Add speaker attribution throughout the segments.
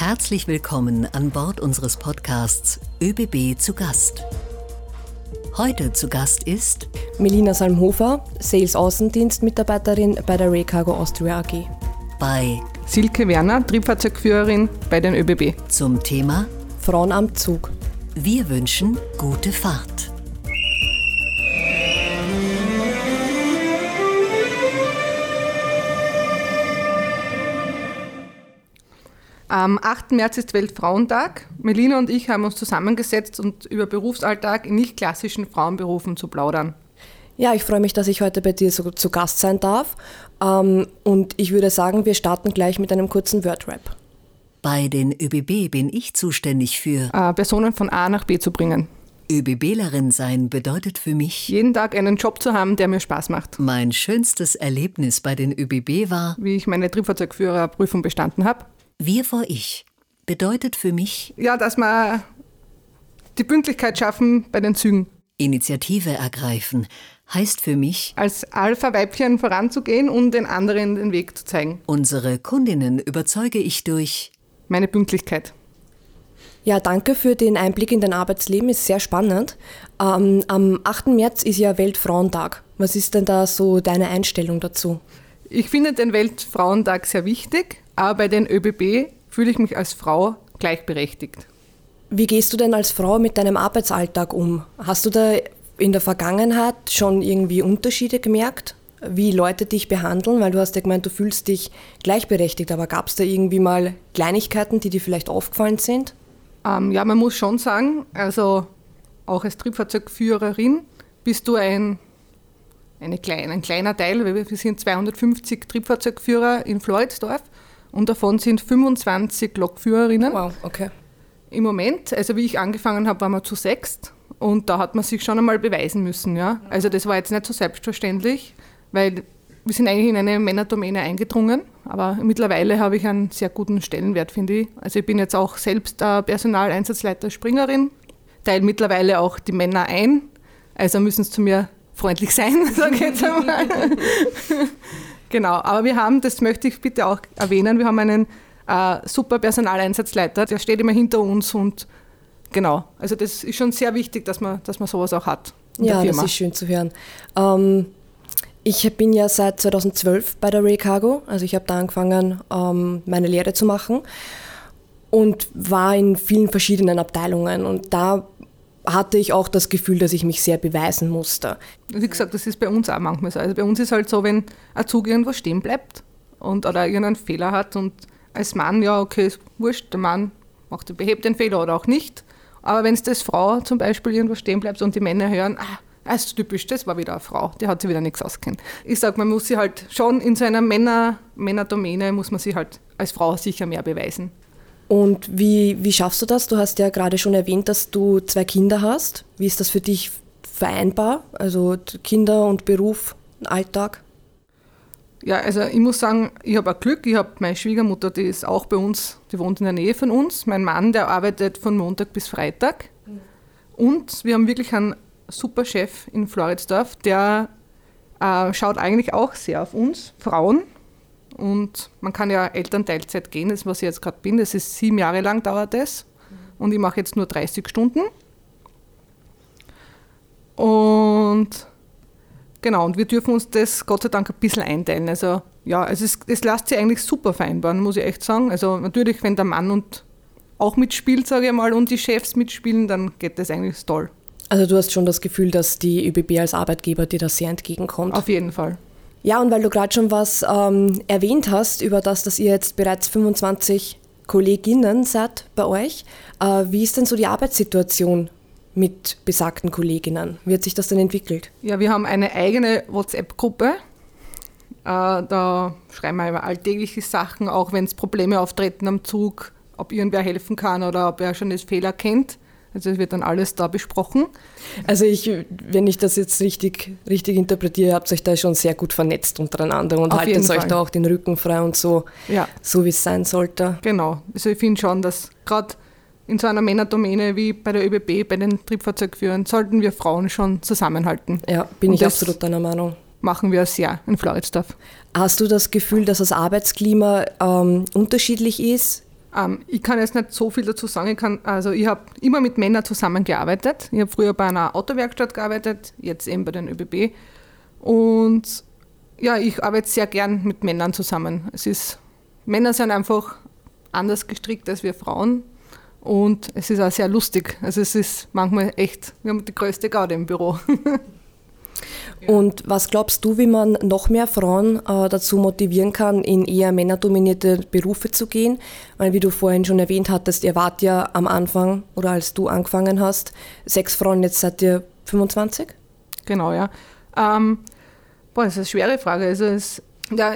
Speaker 1: Herzlich willkommen an Bord unseres Podcasts ÖBB zu Gast. Heute zu Gast ist
Speaker 2: Melina Salmhofer, Sales Außendienstmitarbeiterin bei der Raycargo Austria AG.
Speaker 1: Bei
Speaker 3: Silke Werner, Triebfahrzeugführerin bei den ÖBB.
Speaker 1: Zum Thema
Speaker 2: Frauen am Zug.
Speaker 1: Wir wünschen gute Fahrt.
Speaker 3: Am 8. März ist Weltfrauentag. Melina und ich haben uns zusammengesetzt und über Berufsalltag in nicht klassischen Frauenberufen zu plaudern.
Speaker 2: Ja, ich freue mich, dass ich heute bei dir so, zu Gast sein darf. Ähm, und ich würde sagen, wir starten gleich mit einem kurzen Wordrap.
Speaker 1: Bei den ÖBB bin ich zuständig für
Speaker 3: Äh, Personen von A nach B zu bringen.
Speaker 1: ÖBBlerin sein bedeutet für mich
Speaker 3: Jeden Tag einen Job zu haben, der mir Spaß macht.
Speaker 1: mein schönstes Erlebnis bei den ÖBB war
Speaker 3: Wie ich meine Triebfahrzeugführerprüfung bestanden habe.
Speaker 1: Wir vor Ich bedeutet für mich
Speaker 3: Ja, dass wir die Pünktlichkeit schaffen bei den Zügen.
Speaker 1: Initiative ergreifen heißt für mich
Speaker 3: Als Alpha-Weibchen voranzugehen und den anderen den Weg zu zeigen.
Speaker 1: unsere Kundinnen überzeuge ich durch
Speaker 3: Meine Pünktlichkeit.
Speaker 2: Ja, danke für den Einblick in dein Arbeitsleben, ist sehr spannend. Ähm, am 8. März ist ja Weltfrauentag. Was ist denn da so deine Einstellung dazu?
Speaker 3: Ich finde den Weltfrauentag sehr wichtig, aber bei den ÖBB fühle ich mich als Frau gleichberechtigt.
Speaker 2: Wie gehst du denn als Frau mit deinem Arbeitsalltag um? Hast du da in der Vergangenheit schon irgendwie Unterschiede gemerkt, wie Leute dich behandeln? Weil du hast ja gemeint, du fühlst dich gleichberechtigt, aber gab es da irgendwie mal Kleinigkeiten, die dir vielleicht aufgefallen sind?
Speaker 3: Ähm, ja, man muss schon sagen, also auch als Triebfahrzeugführerin bist du ein, eine klein, ein kleiner Teil, weil wir sind 250 Triebfahrzeugführer in Floridsdorf und davon sind 25 Lokführerinnen.
Speaker 2: Wow, okay.
Speaker 3: Im Moment, also wie ich angefangen habe, waren wir zu sechst und da hat man sich schon einmal beweisen müssen. Ja? Also das war jetzt nicht so selbstverständlich, weil wir sind eigentlich in eine Männerdomäne eingedrungen, aber mittlerweile habe ich einen sehr guten Stellenwert, finde ich. Also ich bin jetzt auch selbst äh, Personaleinsatzleiter Springerin, teile mittlerweile auch die Männer ein, also müssen es zu mir freundlich sein, sage ich jetzt einmal. genau, aber wir haben, das möchte ich bitte auch erwähnen, wir haben einen äh, super Personaleinsatzleiter, der steht immer hinter uns und genau, also das ist schon sehr wichtig, dass man, dass man sowas auch hat
Speaker 2: Ja, das ist schön zu hören. Ähm, ich bin ja seit 2012 bei der Ray Cargo, also ich habe da angefangen, ähm, meine Lehre zu machen und war in vielen verschiedenen Abteilungen und da hatte ich auch das Gefühl, dass ich mich sehr beweisen musste.
Speaker 3: Wie gesagt, das ist bei uns auch manchmal so. Also bei uns ist halt so, wenn ein Zug irgendwo stehen bleibt und oder irgendeinen Fehler hat und als Mann, ja, okay, ist wurscht, der Mann macht, behebt den Fehler oder auch nicht. Aber wenn es das Frau zum Beispiel irgendwo stehen bleibt und die Männer hören, ah, das ist typisch, das war wieder eine Frau, die hat sich wieder nichts auskennt. Ich sage, man muss sie halt schon in so einer Männer, Männerdomäne, muss man sich halt als Frau sicher mehr beweisen.
Speaker 2: Und wie, wie schaffst du das? Du hast ja gerade schon erwähnt, dass du zwei Kinder hast. Wie ist das für dich vereinbar? Also Kinder und Beruf, Alltag?
Speaker 3: Ja, also ich muss sagen, ich habe auch Glück. Ich habe meine Schwiegermutter, die ist auch bei uns, die wohnt in der Nähe von uns. Mein Mann, der arbeitet von Montag bis Freitag. Und wir haben wirklich einen super Chef in Floridsdorf, der äh, schaut eigentlich auch sehr auf uns, Frauen. Und man kann ja Elternteilzeit gehen, das ist, was ich jetzt gerade bin. Das ist sieben Jahre lang dauert das. Und ich mache jetzt nur 30 Stunden. Und Genau, und wir dürfen uns das Gott sei Dank ein bisschen einteilen. Also ja, also es, es lässt sich eigentlich super vereinbaren, muss ich echt sagen. Also natürlich, wenn der Mann und auch mitspielt, sage ich mal, und die Chefs mitspielen, dann geht das eigentlich toll.
Speaker 2: Also du hast schon das Gefühl, dass die ÖBB als Arbeitgeber dir da sehr entgegenkommt.
Speaker 3: Auf jeden Fall.
Speaker 2: Ja, und weil du gerade schon was ähm, erwähnt hast, über das, dass ihr jetzt bereits 25 Kolleginnen seid bei euch, äh, wie ist denn so die Arbeitssituation mit besagten Kolleginnen? Wie hat sich das denn entwickelt?
Speaker 3: Ja, wir haben eine eigene WhatsApp-Gruppe. Äh, da schreiben wir über alltägliche Sachen, auch wenn es Probleme auftreten am Zug, ob irgendwer helfen kann oder ob er schon das Fehler kennt. Also es wird dann alles da besprochen.
Speaker 2: Also ich, wenn ich das jetzt richtig, richtig interpretiere, habt ihr euch da schon sehr gut vernetzt untereinander und
Speaker 3: Auf
Speaker 2: haltet euch da auch den Rücken frei und so,
Speaker 3: Ja.
Speaker 2: so wie es sein sollte.
Speaker 3: Genau. Also ich finde schon, dass gerade in so einer Männerdomäne wie bei der ÖBB, bei den Triebfahrzeugführern, sollten wir Frauen schon zusammenhalten.
Speaker 2: Ja, bin
Speaker 3: Und
Speaker 2: ich absolut deiner Meinung.
Speaker 3: Machen wir sehr in Floridsdorf.
Speaker 2: Hast du das Gefühl, dass das Arbeitsklima ähm, unterschiedlich ist
Speaker 3: Ähm, ich kann jetzt nicht so viel dazu sagen. Ich, also ich habe immer mit Männern zusammengearbeitet. Ich habe früher bei einer Autowerkstatt gearbeitet, jetzt eben bei den ÖBB. Und ja, ich arbeite sehr gern mit Männern zusammen. Es ist, Männer sind einfach anders gestrickt als wir Frauen. Und es ist auch sehr lustig. Also es ist manchmal echt, wir haben die größte Gaude im Büro.
Speaker 2: Und was glaubst du, wie man noch mehr Frauen äh, dazu motivieren kann, in eher männerdominierte Berufe zu gehen? Weil, wie du vorhin schon erwähnt hattest, ihr wart ja am Anfang oder als du angefangen hast, sechs Frauen, jetzt seid ihr 25?
Speaker 3: Genau, ja. Ähm, boah, das ist eine schwere Frage. Also, es, ja,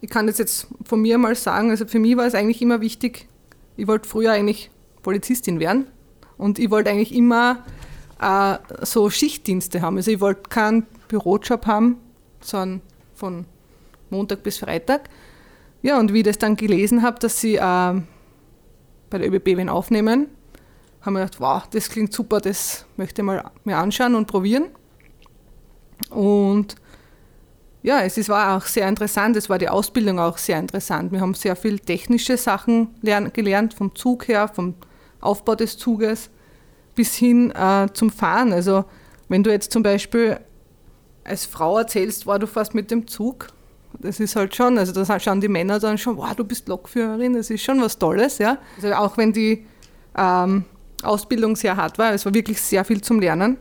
Speaker 3: ich kann das jetzt von mir mal sagen. Also, für mich war es eigentlich immer wichtig, ich wollte früher eigentlich Polizistin werden und ich wollte eigentlich immer äh, so Schichtdienste haben. Also ich wollte keinen Bürojob haben, sondern von Montag bis Freitag. Ja, und wie ich das dann gelesen habe, dass sie äh, bei der ÖBB wen aufnehmen, haben wir gedacht, wow, das klingt super, das möchte ich mal mir anschauen und probieren. Und ja, es ist, war auch sehr interessant, es war die Ausbildung auch sehr interessant. Wir haben sehr viel technische Sachen lern, gelernt, vom Zug her, vom Aufbau des Zuges bis hin äh, zum Fahren. Also wenn du jetzt zum Beispiel als Frau erzählst, war du fast mit dem Zug, das ist halt schon, also da schauen die Männer dann schon, wow, du bist Lokführerin, das ist schon was Tolles, ja. Also auch wenn die ähm, Ausbildung sehr hart war, es war wirklich sehr viel zum Lernen,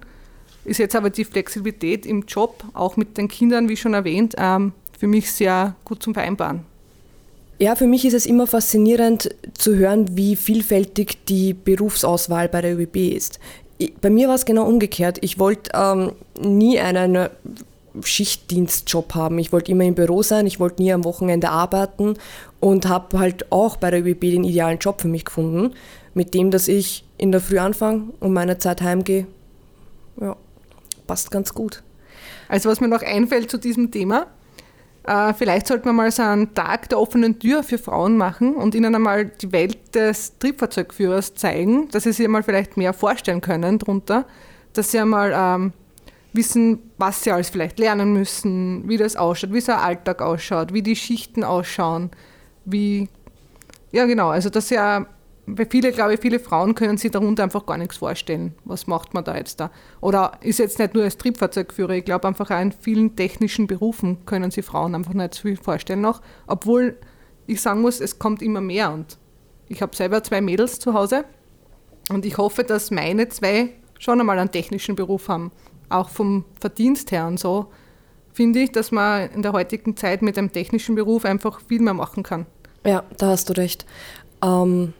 Speaker 3: ist jetzt aber die Flexibilität im Job, auch mit den Kindern, wie schon erwähnt, ähm, für mich sehr gut zum Vereinbaren.
Speaker 2: Ja, für mich ist es immer faszinierend zu hören, wie vielfältig die Berufsauswahl bei der ÖBB ist. Bei mir war es genau umgekehrt. Ich wollte ähm, nie einen Schichtdienstjob haben. Ich wollte immer im Büro sein, ich wollte nie am Wochenende arbeiten und habe halt auch bei der ÖBB den idealen Job für mich gefunden, mit dem, dass ich in der Früh anfange und meine Zeit heimgehe. Ja, passt ganz gut.
Speaker 3: Also was mir noch einfällt zu diesem Thema, äh, vielleicht sollten wir mal so einen Tag der offenen Tür für Frauen machen und ihnen einmal die Welt des Triebfahrzeugführers zeigen, dass sie sich einmal vielleicht mehr vorstellen können darunter, dass sie einmal ähm, wissen, was sie alles vielleicht lernen müssen, wie das ausschaut, wie so ein Alltag ausschaut, wie die Schichten ausschauen, wie, ja genau, also dass sie auch weil viele, glaube ich, viele Frauen können sich darunter einfach gar nichts vorstellen. Was macht man da jetzt da? Oder ist jetzt nicht nur als Triebfahrzeugführer, ich glaube einfach auch in vielen technischen Berufen können sich Frauen einfach nicht so viel vorstellen noch. Obwohl ich sagen muss, es kommt immer mehr und ich habe selber zwei Mädels zu Hause und ich hoffe, dass meine zwei schon einmal einen technischen Beruf haben. Auch vom Verdienst her und so finde ich, dass man in der heutigen Zeit mit einem technischen Beruf einfach viel mehr machen kann.
Speaker 2: Ja, da hast du recht. Ähm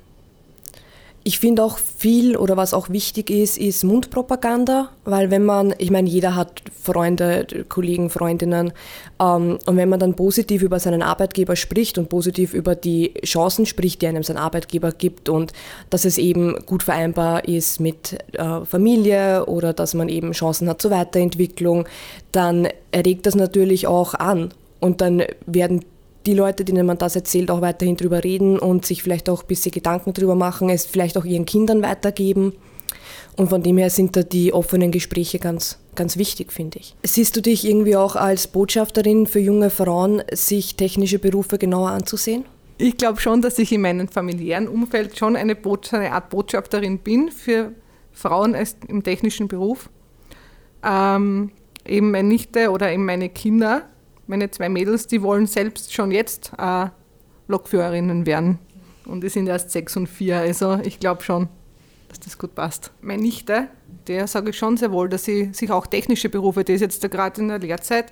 Speaker 2: ich finde auch viel oder was auch wichtig ist, ist Mundpropaganda, weil wenn man, ich meine, jeder hat Freunde, Kollegen, Freundinnen, ähm, und wenn man dann positiv über seinen Arbeitgeber spricht und positiv über die Chancen spricht, die einem sein Arbeitgeber gibt und dass es eben gut vereinbar ist mit äh, Familie oder dass man eben Chancen hat zur Weiterentwicklung, dann erregt das natürlich auch an. Und dann werden die Leute, denen man das erzählt, auch weiterhin drüber reden und sich vielleicht auch ein bisschen Gedanken drüber machen, es vielleicht auch ihren Kindern weitergeben. Und von dem her sind da die offenen Gespräche ganz, ganz wichtig, finde ich. Siehst du dich irgendwie auch als Botschafterin für junge Frauen, sich technische Berufe genauer anzusehen?
Speaker 3: Ich glaube schon, dass ich in meinem familiären Umfeld schon eine, eine Art Botschafterin bin für Frauen im technischen Beruf. Ähm, eben meine Nichte oder eben meine Kinder meine zwei Mädels, die wollen selbst schon jetzt äh, Lokführerinnen werden. Und die sind erst sechs und vier. Also ich glaube schon, dass das gut passt. Meine Nichte, der sage ich schon sehr wohl, dass sie sich auch technische Berufe, die ist jetzt da gerade in der Lehrzeit,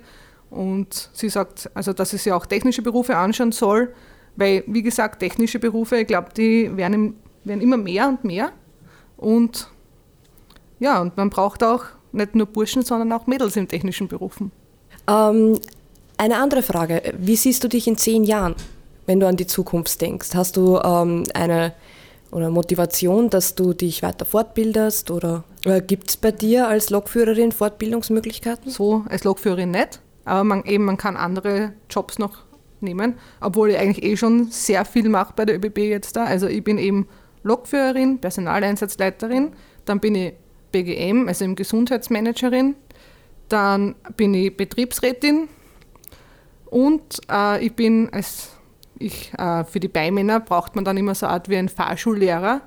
Speaker 3: und sie sagt, also dass sie sich auch technische Berufe anschauen soll, weil, wie gesagt, technische Berufe, ich glaube, die werden, werden immer mehr und mehr. Und ja, und man braucht auch nicht nur Burschen, sondern auch Mädels in technischen Berufen.
Speaker 2: Ähm, eine andere Frage, wie siehst du dich in zehn Jahren, wenn du an die Zukunft denkst? Hast du ähm, eine oder Motivation, dass du dich weiter fortbildest oder äh, gibt es bei dir als Lokführerin Fortbildungsmöglichkeiten?
Speaker 3: So als Lokführerin nicht, aber man, eben, man kann andere Jobs noch nehmen, obwohl ich eigentlich eh schon sehr viel mache bei der ÖBB jetzt da. Also ich bin eben Lokführerin, Personaleinsatzleiterin, dann bin ich BGM, also im Gesundheitsmanagerin, dann bin ich Betriebsrätin, und äh, ich bin als ich, äh, für die Beimänner braucht man dann immer so eine Art wie einen Fahrschullehrer,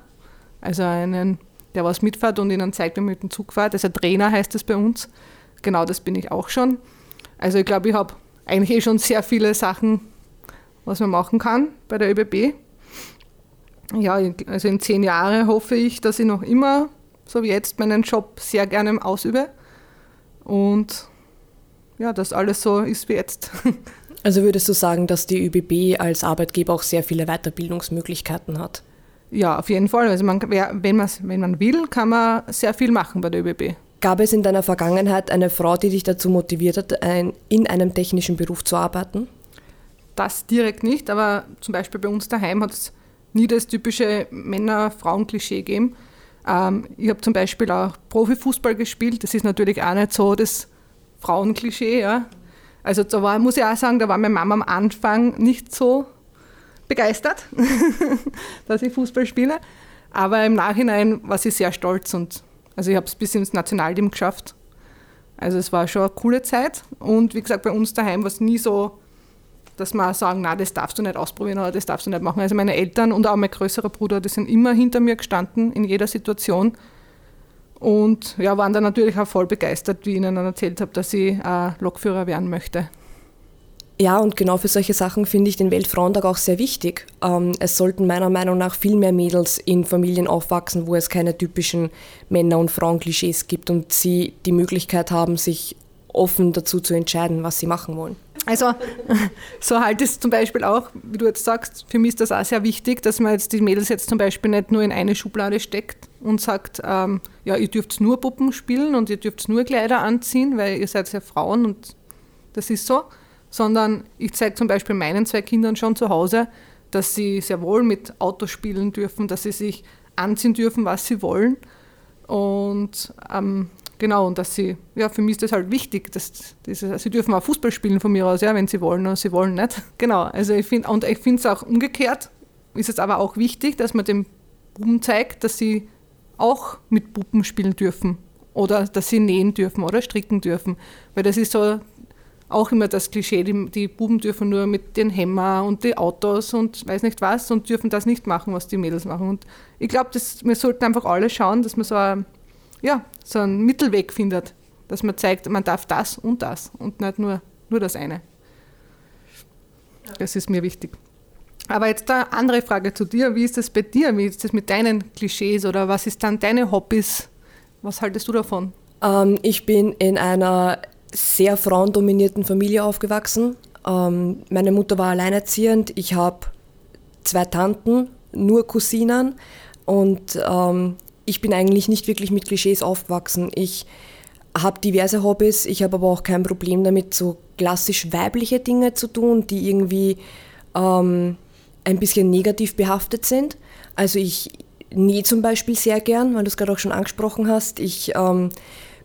Speaker 3: also einen, der was mitfährt und ihnen zeigt, wie man mit dem Zug fährt. Also Trainer heißt das bei uns. Genau das bin ich auch schon. Also ich glaube, ich habe eigentlich eh schon sehr viele Sachen, was man machen kann bei der ÖBB. Ja, also in zehn Jahren hoffe ich, dass ich noch immer, so wie jetzt, meinen Job sehr gerne ausübe. Und ja, dass alles so ist wie jetzt.
Speaker 2: Also würdest du sagen, dass die ÖBB als Arbeitgeber auch sehr viele Weiterbildungsmöglichkeiten hat?
Speaker 3: Ja, auf jeden Fall. Also man, wenn, man, wenn man will, kann man sehr viel machen bei der ÖBB.
Speaker 2: Gab es in deiner Vergangenheit eine Frau, die dich dazu motiviert hat, ein, in einem technischen Beruf zu arbeiten?
Speaker 3: Das direkt nicht, aber zum Beispiel bei uns daheim hat es nie das typische Männer-Frauen-Klischee gegeben. Ähm, ich habe zum Beispiel auch Profifußball gespielt. Das ist natürlich auch nicht so das Frauenklischee. Ja. Also da war, muss ich auch sagen, da war meine Mama am Anfang nicht so begeistert, dass ich Fußball spiele. Aber im Nachhinein war sie sehr stolz und also ich habe es bis ins Nationalteam geschafft. Also es war schon eine coole Zeit. Und wie gesagt, bei uns daheim war es nie so, dass wir sagen, na, das darfst du nicht ausprobieren oder das darfst du nicht machen. Also meine Eltern und auch mein größerer Bruder, die sind immer hinter mir gestanden in jeder Situation. Und ja, waren dann natürlich auch voll begeistert, wie ich ihnen dann erzählt habe, dass ich äh, Lokführer werden möchte.
Speaker 2: Ja, und genau für solche Sachen finde ich den Weltfrauentag auch sehr wichtig. Ähm, es sollten meiner Meinung nach viel mehr Mädels in Familien aufwachsen, wo es keine typischen Männer- und Frauenklischees gibt und sie die Möglichkeit haben, sich offen dazu zu entscheiden, was sie machen wollen.
Speaker 3: Also so halt es zum Beispiel auch, wie du jetzt sagst, für mich ist das auch sehr wichtig, dass man jetzt die Mädels jetzt zum Beispiel nicht nur in eine Schublade steckt und sagt, ähm, ja, ihr dürft nur Puppen spielen und ihr dürft nur Kleider anziehen, weil ihr seid ja Frauen und das ist so, sondern ich zeige zum Beispiel meinen zwei Kindern schon zu Hause, dass sie sehr wohl mit Autos spielen dürfen, dass sie sich anziehen dürfen, was sie wollen. Und ähm, genau, und dass sie, ja, für mich ist das halt wichtig, dass, dass sie dürfen auch Fußball spielen von mir aus, ja, wenn sie wollen oder sie wollen nicht. Genau, also ich finde, und ich finde es auch umgekehrt, ist es aber auch wichtig, dass man den Buben zeigt, dass sie auch mit Puppen spielen dürfen oder dass sie nähen dürfen oder stricken dürfen, weil das ist so auch immer das Klischee, die, die Buben dürfen nur mit den Hämmer und die Autos und weiß nicht was und dürfen das nicht machen, was die Mädels machen. Und ich glaube, wir sollten einfach alle schauen, dass man so, ja, so einen Mittelweg findet, dass man zeigt, man darf das und das und nicht nur, nur das eine. Das ist mir wichtig. Aber jetzt eine andere Frage zu dir. Wie ist das bei dir? Wie ist das mit deinen Klischees oder was ist dann deine Hobbys? Was haltest du davon?
Speaker 2: Ähm, ich bin in einer sehr frauendominierten Familie aufgewachsen. Ähm, meine Mutter war alleinerziehend. Ich habe zwei Tanten, nur Cousinen. Und ähm, ich bin eigentlich nicht wirklich mit Klischees aufgewachsen. Ich habe diverse Hobbys. Ich habe aber auch kein Problem damit, so klassisch weibliche Dinge zu tun, die irgendwie ähm, ein bisschen negativ behaftet sind. Also ich nähe zum Beispiel sehr gern, weil du es gerade auch schon angesprochen hast. Ich ähm,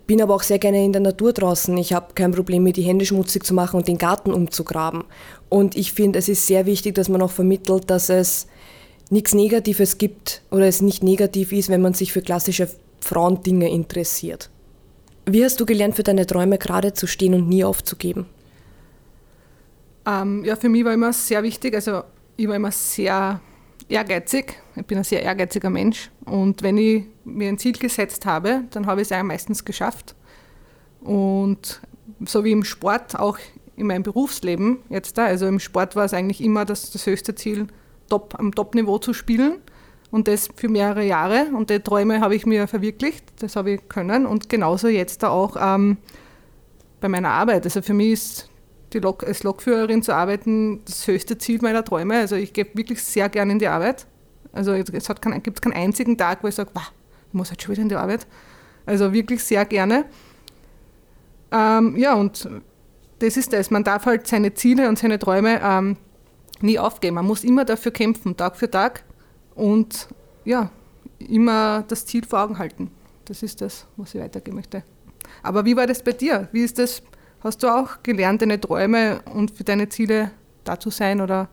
Speaker 2: bin aber auch sehr gerne in der Natur draußen. Ich habe kein Problem, mir die Hände schmutzig zu machen und den Garten umzugraben. Und ich finde, es ist sehr wichtig, dass man auch vermittelt, dass es nichts Negatives gibt oder es nicht negativ ist, wenn man sich für klassische Frauendinge interessiert. Wie hast du gelernt, für deine Träume gerade zu stehen und nie aufzugeben?
Speaker 3: Ähm, ja, für mich war immer sehr wichtig, also ich war immer sehr ehrgeizig. Ich bin ein sehr ehrgeiziger Mensch. Und wenn ich mir ein Ziel gesetzt habe, dann habe ich es ja meistens geschafft. Und so wie im Sport, auch in meinem Berufsleben jetzt da, also im Sport war es eigentlich immer das, das höchste Ziel, top, am Top-Niveau zu spielen. Und das für mehrere Jahre. Und die Träume habe ich mir verwirklicht, das habe ich können. Und genauso jetzt da auch ähm, bei meiner Arbeit. Also für mich ist die Lok, als Lokführerin zu arbeiten das höchste Ziel meiner Träume. Also ich gehe wirklich sehr gerne in die Arbeit. Also es gibt keinen einzigen Tag, wo ich sage, ich muss halt schon wieder in die Arbeit. Also wirklich sehr gerne. Ähm, ja, und das ist das. Man darf halt seine Ziele und seine Träume ähm, nie aufgeben. Man muss immer dafür kämpfen, Tag für Tag. Und ja, immer das Ziel vor Augen halten. Das ist das, was ich weitergeben möchte. Aber wie war das bei dir? Wie ist das Hast du auch gelernt, deine Träume und für deine Ziele da zu sein oder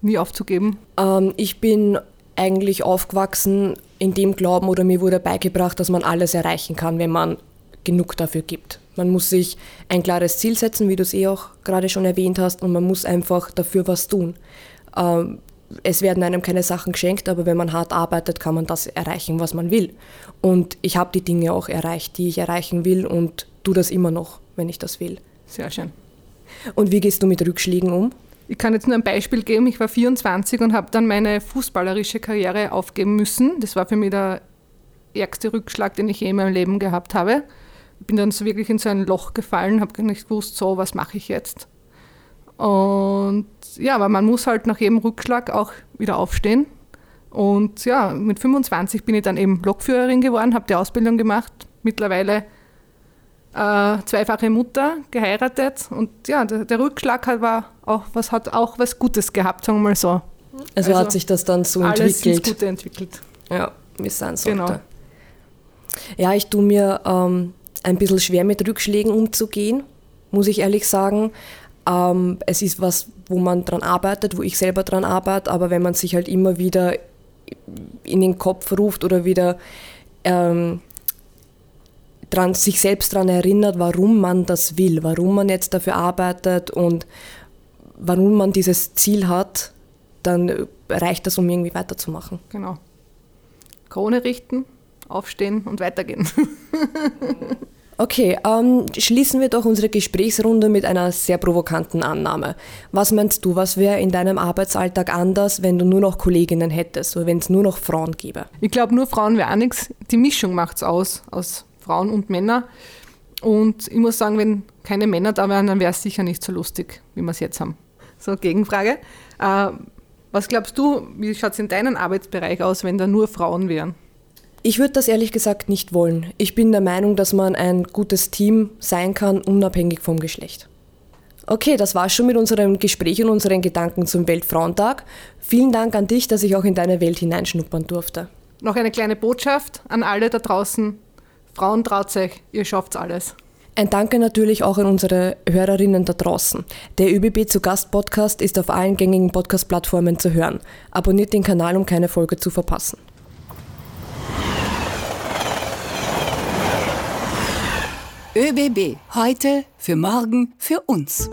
Speaker 3: nie aufzugeben?
Speaker 2: Ähm, ich bin eigentlich aufgewachsen in dem Glauben oder mir wurde beigebracht, dass man alles erreichen kann, wenn man genug dafür gibt. Man muss sich ein klares Ziel setzen, wie du es eh auch gerade schon erwähnt hast, und man muss einfach dafür was tun. Ähm, es werden einem keine Sachen geschenkt, aber wenn man hart arbeitet, kann man das erreichen, was man will. Und ich habe die Dinge auch erreicht, die ich erreichen will und tue das immer noch, wenn ich das will.
Speaker 3: Sehr schön.
Speaker 2: Und wie gehst du mit Rückschlägen um?
Speaker 3: Ich kann jetzt nur ein Beispiel geben. Ich war 24 und habe dann meine fußballerische Karriere aufgeben müssen. Das war für mich der ärgste Rückschlag, den ich je in meinem Leben gehabt habe. Ich bin dann so wirklich in so ein Loch gefallen, habe nicht gewusst, so, was mache ich jetzt? Und ja, aber man muss halt nach jedem Rückschlag auch wieder aufstehen. Und ja, mit 25 bin ich dann eben Lokführerin geworden, habe die Ausbildung gemacht. Mittlerweile äh, zweifache Mutter, geheiratet. Und ja, der, der, Rückschlag hat, war auch, was, hat auch was Gutes gehabt, sagen wir mal so.
Speaker 2: Also, also hat sich das dann so
Speaker 3: alles
Speaker 2: entwickelt.
Speaker 3: Alles Gute entwickelt.
Speaker 2: Ja, wie es sein sollte.
Speaker 3: Genau.
Speaker 2: Ja, ich tue mir ähm, ein bisschen schwer mit Rückschlägen umzugehen, muss ich ehrlich sagen. Ähm, es ist was, wo man dran arbeitet, wo ich selber dran arbeite, aber wenn man sich halt immer wieder in den Kopf ruft oder wieder ähm, dran, sich selbst daran erinnert, warum man das will, warum man jetzt dafür arbeitet und warum man dieses Ziel hat, dann reicht das, um irgendwie weiterzumachen.
Speaker 3: Genau. Krone richten, aufstehen und weitergehen.
Speaker 2: Okay, ähm, schließen wir doch unsere Gesprächsrunde mit einer sehr provokanten Annahme. Was meinst du, was wäre in deinem Arbeitsalltag anders, wenn du nur noch Kolleginnen hättest oder wenn es nur noch Frauen gäbe?
Speaker 3: Ich glaube, nur Frauen wäre auch nichts. Die Mischung macht es aus, aus Frauen und Männern. Und ich muss sagen, wenn keine Männer da wären, dann wäre es sicher nicht so lustig, wie wir es jetzt haben. So, Gegenfrage. Äh, was glaubst du, wie schaut es in deinem Arbeitsbereich aus, wenn da nur Frauen wären?
Speaker 2: Ich würde das ehrlich gesagt nicht wollen. Ich bin der Meinung, dass man ein gutes Team sein kann, unabhängig vom Geschlecht. Okay, das war schon mit unserem Gespräch und unseren Gedanken zum Weltfrauentag. Vielen Dank an dich, dass ich auch in deine Welt hineinschnuppern durfte.
Speaker 3: Noch eine kleine Botschaft an alle da draußen. Frauen traut euch, ihr schafft alles.
Speaker 2: Ein Danke natürlich auch an unsere Hörerinnen da draußen. Der ÖBB zu Gast Podcast ist auf allen gängigen Podcast-Plattformen zu hören. Abonniert den Kanal, um keine Folge zu verpassen.
Speaker 1: ÖBB. Heute, für morgen, für uns.